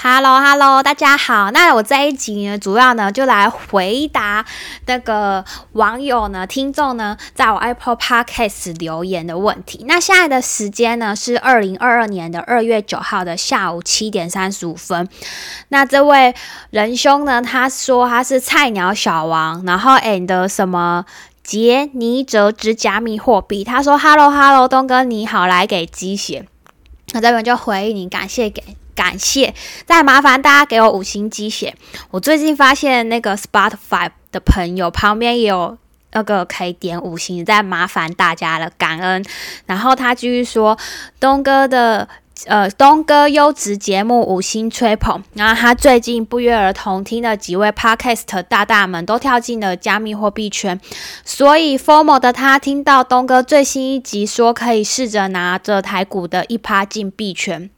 Hello，Hello，大家好。那我这一集呢，主要呢就来回答那个网友呢、听众呢，在我 Apple Podcast 留言的问题。那现在的时间呢是二零二二年的二月九号的下午七点三十五分。那这位仁兄呢，他说他是菜鸟小王，然后 and 什么杰尼泽之加密货币。他说：“Hello，Hello，东哥你好，来给鸡血。”那这边就回应你，感谢给。感谢，再麻烦大家给我五星鸡血。我最近发现那个 Spotify 的朋友旁边也有那个可以点五星，再麻烦大家了，感恩。然后他继续说，东哥的呃东哥优质节目五星吹捧。然后他最近不约而同听的几位 Podcast 大大们都跳进了加密货币圈，所以 Formal 的他听到东哥最新一集说可以试着拿着台股的一趴进币圈。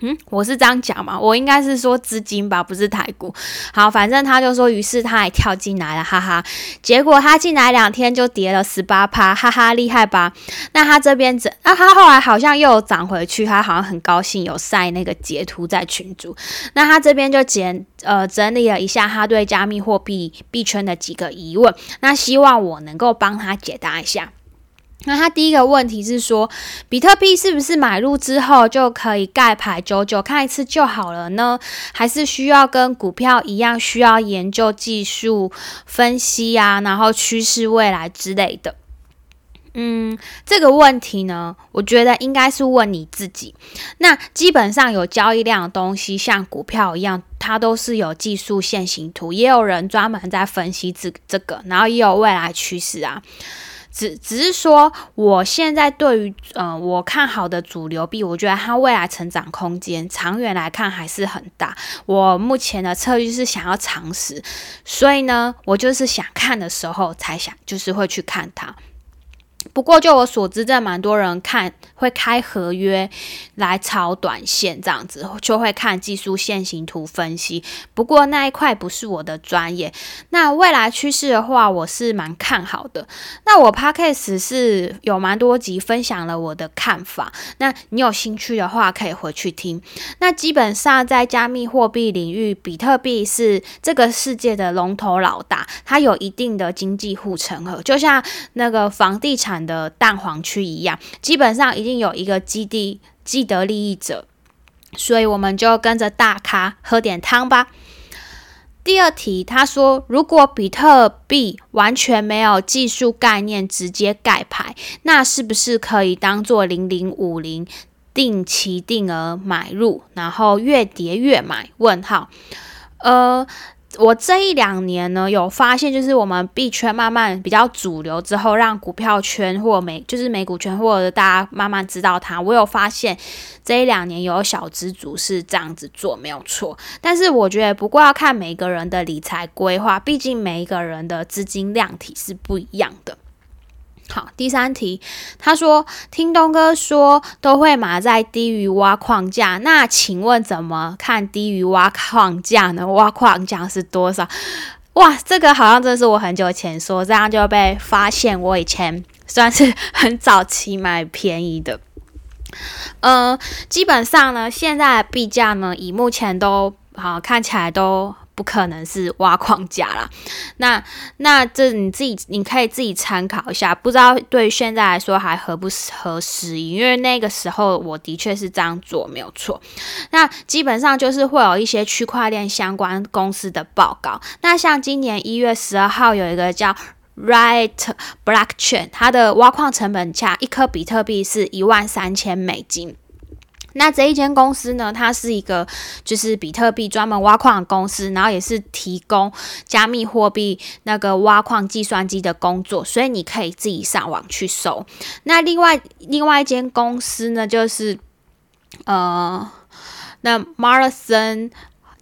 嗯，我是这样讲嘛？我应该是说资金吧，不是台股。好，反正他就说，于是他也跳进来了，哈哈。结果他进来两天就跌了十八趴，哈哈，厉害吧？那他这边整，那他后来好像又涨回去，他好像很高兴，有晒那个截图在群组。那他这边就简呃整理了一下他对加密货币币圈的几个疑问，那希望我能够帮他解答一下。那他第一个问题是说，比特币是不是买入之后就可以盖牌久久看一次就好了呢？还是需要跟股票一样，需要研究技术分析啊，然后趋势未来之类的？嗯，这个问题呢，我觉得应该是问你自己。那基本上有交易量的东西，像股票一样，它都是有技术线形图，也有人专门在分析这这个，然后也有未来趋势啊。只只是说，我现在对于嗯，我看好的主流币，我觉得它未来成长空间长远来看还是很大。我目前的策略是想要尝试，所以呢，我就是想看的时候才想，就是会去看它。不过，就我所知，这蛮多人看会开合约来炒短线，这样子就会看技术线形图分析。不过那一块不是我的专业。那未来趋势的话，我是蛮看好的。那我 podcast 是有蛮多集分享了我的看法。那你有兴趣的话，可以回去听。那基本上在加密货币领域，比特币是这个世界的龙头老大，它有一定的经济护城河，就像那个房地产。产的蛋黄区一样，基本上一定有一个基地既得利益者，所以我们就跟着大咖喝点汤吧。第二题，他说，如果比特币完全没有技术概念，直接盖牌，那是不是可以当做零零五零定期定额买入，然后越跌越买？问号，呃。我这一两年呢，有发现，就是我们币圈慢慢比较主流之后，让股票圈或美就是美股圈或者大家慢慢知道它。我有发现这一两年有小资族是这样子做，没有错。但是我觉得，不过要看每个人的理财规划，毕竟每一个人的资金量体是不一样的。好，第三题，他说听东哥说都会买在低于挖矿价，那请问怎么看低于挖矿价呢？挖矿价是多少？哇，这个好像真是我很久前说，这样就被发现我以前 算是很早期买便宜的。嗯，基本上呢，现在币价呢，以目前都好看起来都。不可能是挖矿价啦，那那这你自己你可以自己参考一下，不知道对现在来说还合不合时宜，因为那个时候我的确是这样做没有错。那基本上就是会有一些区块链相关公司的报告，那像今年一月十二号有一个叫 Right Blockchain，它的挖矿成本价一颗比特币是一万三千美金。那这一间公司呢，它是一个就是比特币专门挖矿的公司，然后也是提供加密货币那个挖矿计算机的工作，所以你可以自己上网去搜。那另外另外一间公司呢，就是呃，那 Marathon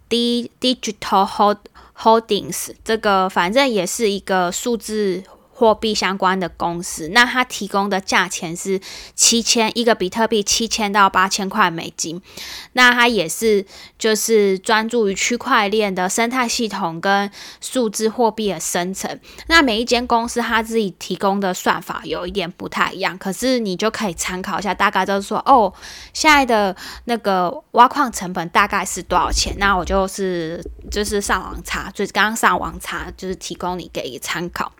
D Digital Hold Holdings 这个反正也是一个数字。货币相关的公司，那它提供的价钱是七千一个比特币，七千到八千块美金。那它也是就是专注于区块链的生态系统跟数字货币的生成。那每一间公司它自己提供的算法有一点不太一样，可是你就可以参考一下，大概就是说哦，现在的那个挖矿成本大概是多少钱？那我就是就是上网查，就是刚刚上网查，就是提供你给一个参考。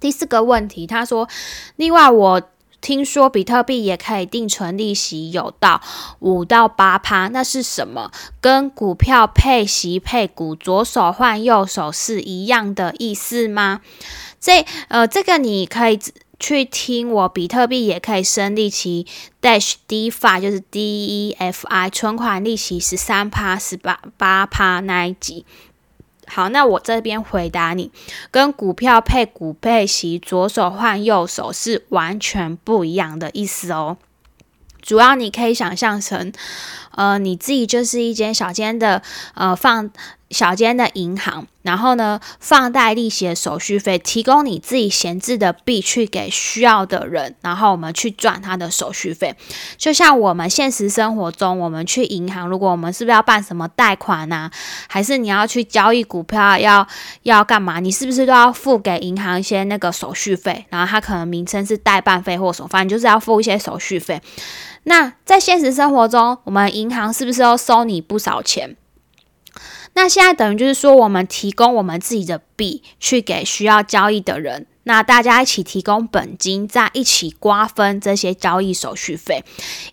第四个问题，他说：“另外，我听说比特币也可以定存利息，有到五到八趴，那是什么？跟股票配息配股，左手换右手是一样的意思吗？”这呃，这个你可以去听我比特币也可以生利息 dash DeFi，就是 DeFi 存款利息十三趴、十八八趴那一集。好，那我这边回答你，跟股票配股配息，左手换右手是完全不一样的意思哦。主要你可以想象成，呃，你自己就是一间小间的，呃，放。小间的银行，然后呢，放贷利息的手续费，提供你自己闲置的币去给需要的人，然后我们去赚他的手续费。就像我们现实生活中，我们去银行，如果我们是不是要办什么贷款啊，还是你要去交易股票，要要干嘛？你是不是都要付给银行一些那个手续费？然后它可能名称是代办费或什么，反正就是要付一些手续费。那在现实生活中，我们银行是不是要收你不少钱？那现在等于就是说，我们提供我们自己的币去给需要交易的人，那大家一起提供本金，再一起瓜分这些交易手续费，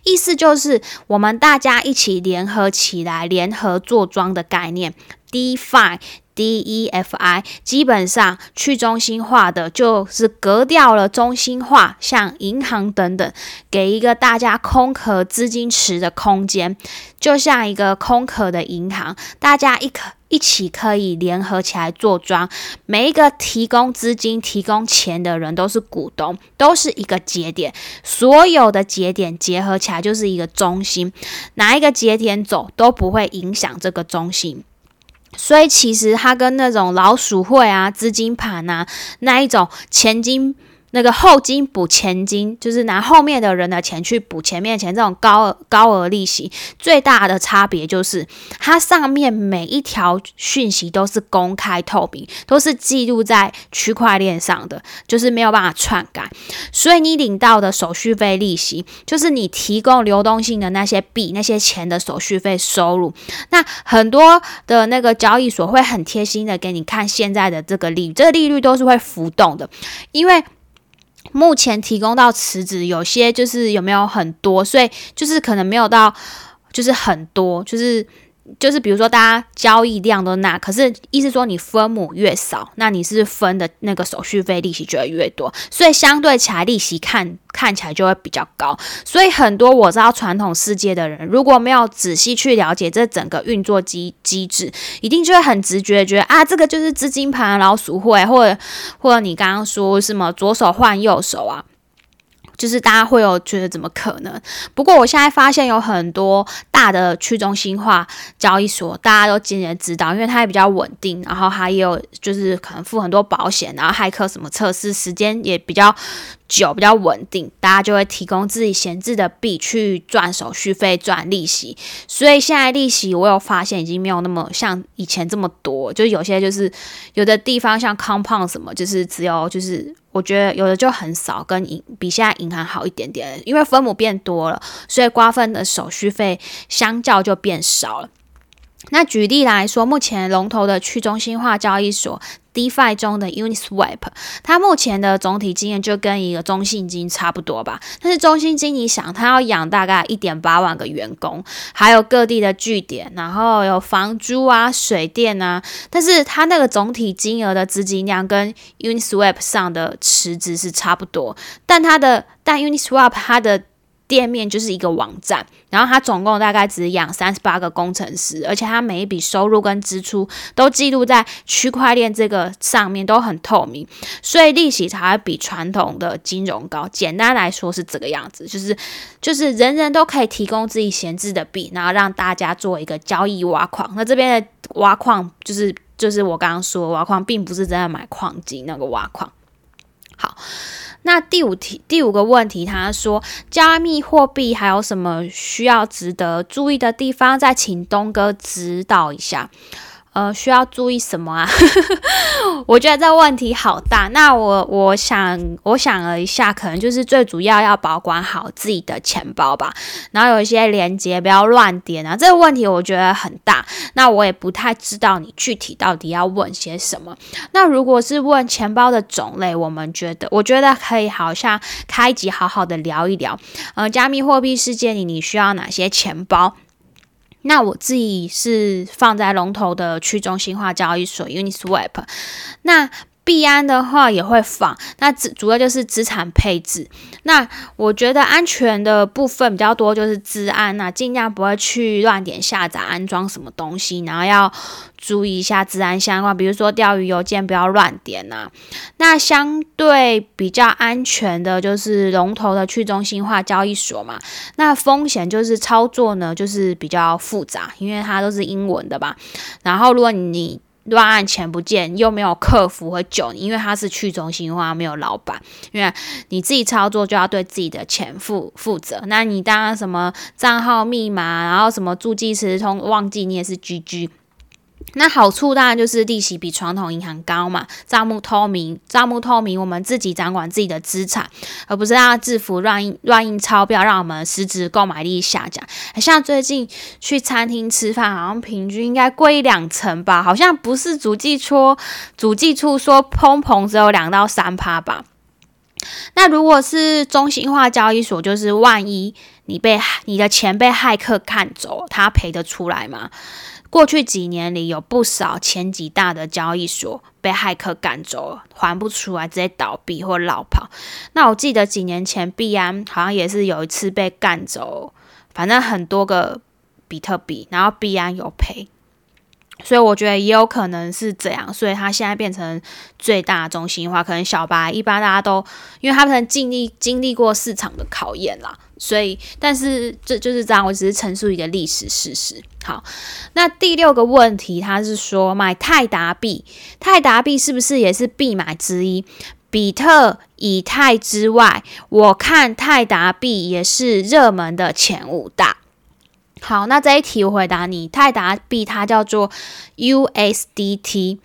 意思就是我们大家一起联合起来，联合做庄的概念，DeFi。DeFi 基本上去中心化的，就是隔掉了中心化，像银行等等，给一个大家空壳资金池的空间，就像一个空壳的银行，大家一可一起可以联合起来做庄，每一个提供资金、提供钱的人都是股东，都是一个节点，所有的节点结合起来就是一个中心，哪一个节点走都不会影响这个中心。所以其实它跟那种老鼠会啊、资金盘啊那一种前金。那个后金补前金，就是拿后面的人的钱去补前面的钱，这种高高额利息最大的差别就是，它上面每一条讯息都是公开透明，都是记录在区块链上的，就是没有办法篡改。所以你领到的手续费利息，就是你提供流动性的那些币、那些钱的手续费收入。那很多的那个交易所会很贴心的给你看现在的这个利率，这个利率都是会浮动的，因为。目前提供到池子有些就是有没有很多，所以就是可能没有到，就是很多，就是。就是比如说，大家交易量都那，可是意思说你分母越少，那你是分的那个手续费利息就会越多，所以相对起来利息看看起来就会比较高。所以很多我知道传统世界的人，如果没有仔细去了解这整个运作机机制，一定就会很直觉觉得啊，这个就是资金盘老鼠会，或者或者你刚刚说什么左手换右手啊。就是大家会有觉得怎么可能？不过我现在发现有很多大的去中心化交易所，大家都渐渐知道，因为它也比较稳定，然后它也有就是可能付很多保险，然后骇客什么测试时间也比较。久比较稳定，大家就会提供自己闲置的币去赚手续费、赚利息。所以现在利息我有发现已经没有那么像以前这么多，就有些就是有的地方像 Compound 什么，就是只有就是我觉得有的就很少，跟银比现在银行好一点点，因为分母变多了，所以瓜分的手续费相较就变少了。那举例来说，目前龙头的去中心化交易所 DeFi 中的 Uniswap，它目前的总体经验就跟一个中信金差不多吧。但是中信金，你想，它要养大概一点八万个员工，还有各地的据点，然后有房租啊、水电啊，但是它那个总体金额的资金量跟 Uniswap 上的池子是差不多，但它的但 Uniswap 它的店面就是一个网站，然后它总共大概只养三十八个工程师，而且它每一笔收入跟支出都记录在区块链这个上面，都很透明，所以利息才会比传统的金融高。简单来说是这个样子，就是就是人人都可以提供自己闲置的币，然后让大家做一个交易挖矿。那这边的挖矿就是就是我刚刚说挖矿，并不是真的买矿机那个挖矿。那第五题第五个问题，他说加密货币还有什么需要值得注意的地方？再请东哥指导一下。呃，需要注意什么啊？我觉得这问题好大。那我我想我想了一下，可能就是最主要要保管好自己的钱包吧。然后有一些连接不要乱点啊。这个问题我觉得很大。那我也不太知道你具体到底要问些什么。那如果是问钱包的种类，我们觉得我觉得可以好像开集好好的聊一聊。呃，加密货币世界里你需要哪些钱包？那我自己是放在龙头的去中心化交易所 Uniswap，那币安的话也会放，那主主要就是资产配置。那我觉得安全的部分比较多，就是资安啊尽量不会去乱点下载安装什么东西，然后要注意一下治安相关，比如说钓鱼邮件不要乱点呐。那相对比较安全的就是龙头的去中心化交易所嘛。那风险就是操作呢，就是比较复杂，因为它都是英文的吧。然后如果你乱按钱不见，又没有客服和救你，因为他是去中心化，没有老板，因为你自己操作就要对自己的钱负负责。那你当然什么账号密码，然后什么助记词通忘记，你也是 GG。那好处当然就是利息比传统银行高嘛，账目透明，账目透明，我们自己掌管自己的资产，而不是让它制服乱印乱印钞票，让我们实质购买力下降。像最近去餐厅吃饭，好像平均应该贵两成吧，好像不是主计处主计处说通膨只有两到三趴吧。那如果是中心化交易所，就是万一你被你的钱被骇客看走，他赔得出来吗？过去几年里，有不少前几大的交易所被骇客赶走了，还不出来，直接倒闭或落跑。那我记得几年前币安好像也是有一次被干走，反正很多个比特币，然后币安有赔。所以我觉得也有可能是这样，所以它现在变成最大中心化。可能小白一般大家都，因为他们经历经历过市场的考验啦，所以但是这就是这样，我只是陈述一个历史事实。好，那第六个问题，他是说买泰达币，泰达币是不是也是必买之一？比特、以太之外，我看泰达币也是热门的前五大。好，那这一题我回答你，泰达币它叫做 USDT，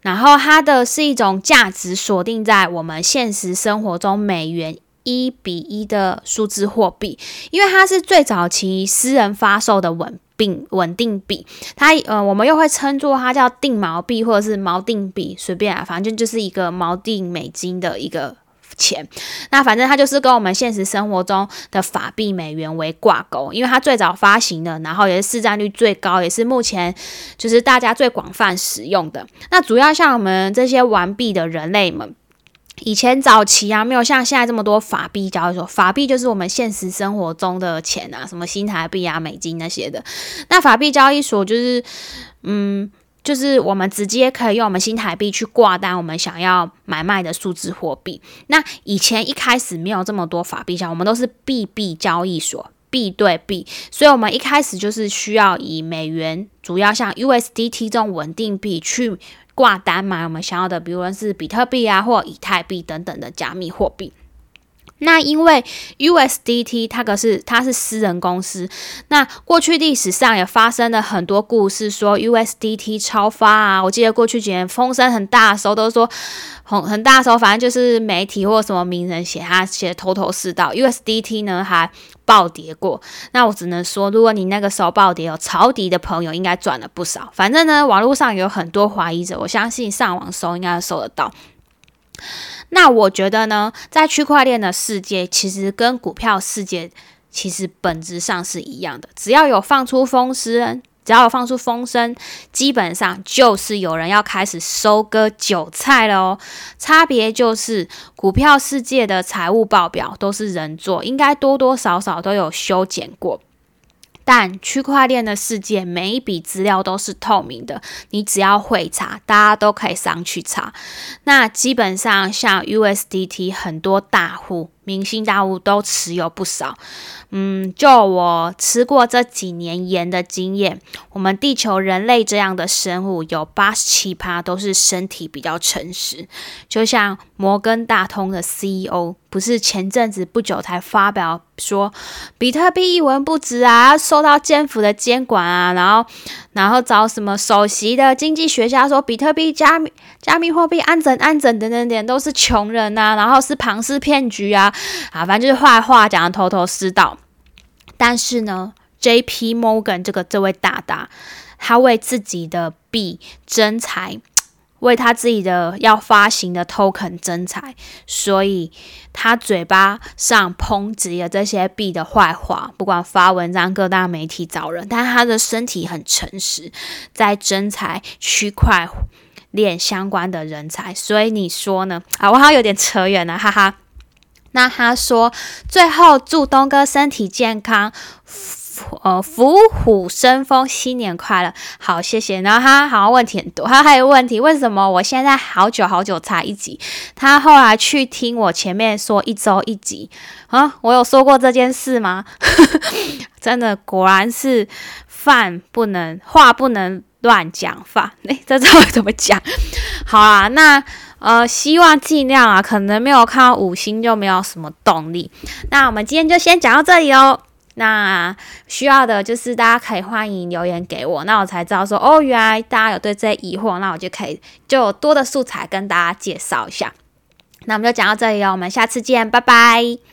然后它的是一种价值锁定在我们现实生活中美元一比一的数字货币，因为它是最早期私人发售的稳定稳定币，它呃我们又会称作它叫定锚币或者是锚定币，随便啊，反正就是一个锚定美金的一个。钱，那反正它就是跟我们现实生活中的法币美元为挂钩，因为它最早发行的，然后也是市占率最高，也是目前就是大家最广泛使用的。那主要像我们这些玩币的人类们，以前早期啊，没有像现在这么多法币交易所，法币就是我们现实生活中的钱啊，什么新台币啊、美金那些的。那法币交易所就是，嗯。就是我们直接可以用我们新台币去挂单，我们想要买卖的数字货币。那以前一开始没有这么多法币交我们都是币币交易所，币对币，所以我们一开始就是需要以美元，主要像 USDT 这种稳定币去挂单买我们想要的，比如是比特币啊或以太币等等的加密货币。那因为 USDT 它可是它是私人公司，那过去历史上也发生了很多故事，说 USDT 超发啊。我记得过去几年风声很大的时候，都说很很大的时候，反正就是媒体或什么名人写他写头头是道。USDT 呢还暴跌过，那我只能说，如果你那个时候暴跌有抄底的朋友，应该赚了不少。反正呢，网络上有很多怀疑者，我相信上网搜应该搜得到。那我觉得呢，在区块链的世界，其实跟股票世界其实本质上是一样的。只要有放出风声，只要有放出风声，基本上就是有人要开始收割韭菜了哦。差别就是，股票世界的财务报表都是人做，应该多多少少都有修剪过。但区块链的世界，每一笔资料都是透明的，你只要会查，大家都可以上去查。那基本上像 USDT，很多大户明星大物都持有不少。嗯，就我吃过这几年盐的经验，我们地球人类这样的生物有八十七趴都是身体比较诚实。就像摩根大通的 CEO，不是前阵子不久才发表说比特币一文不值啊，受到政府的监管啊，然后然后找什么首席的经济学家说比特币加密加密货币安整安整等等等都是穷人呐，然后是庞氏骗局啊，啊，反正就是坏话讲的头头是道。但是呢，J.P. Morgan 这个这位大大，他为自己的币增财，为他自己的要发行的 token 增财，所以他嘴巴上抨击了这些币的坏话，不管发文章各大媒体找人，但他的身体很诚实，在增财区块链相关的人才，所以你说呢？啊，我好像有点扯远了，哈哈。那他说，最后祝东哥身体健康，呃，虎虎生风，新年快乐。好，谢谢。然后他好像问题很多，他还有问题，为什么我现在好久好久才一集？他后来去听我前面说一周一集啊，我有说过这件事吗？真的，果然是饭不能话不能乱讲饭。哎，这知道怎么讲？好啊，那。呃，希望尽量啊，可能没有看到五星就没有什么动力。那我们今天就先讲到这里哦。那需要的就是大家可以欢迎留言给我，那我才知道说哦，原来大家有对这些疑惑，那我就可以就有多的素材跟大家介绍一下。那我们就讲到这里哦，我们下次见，拜拜。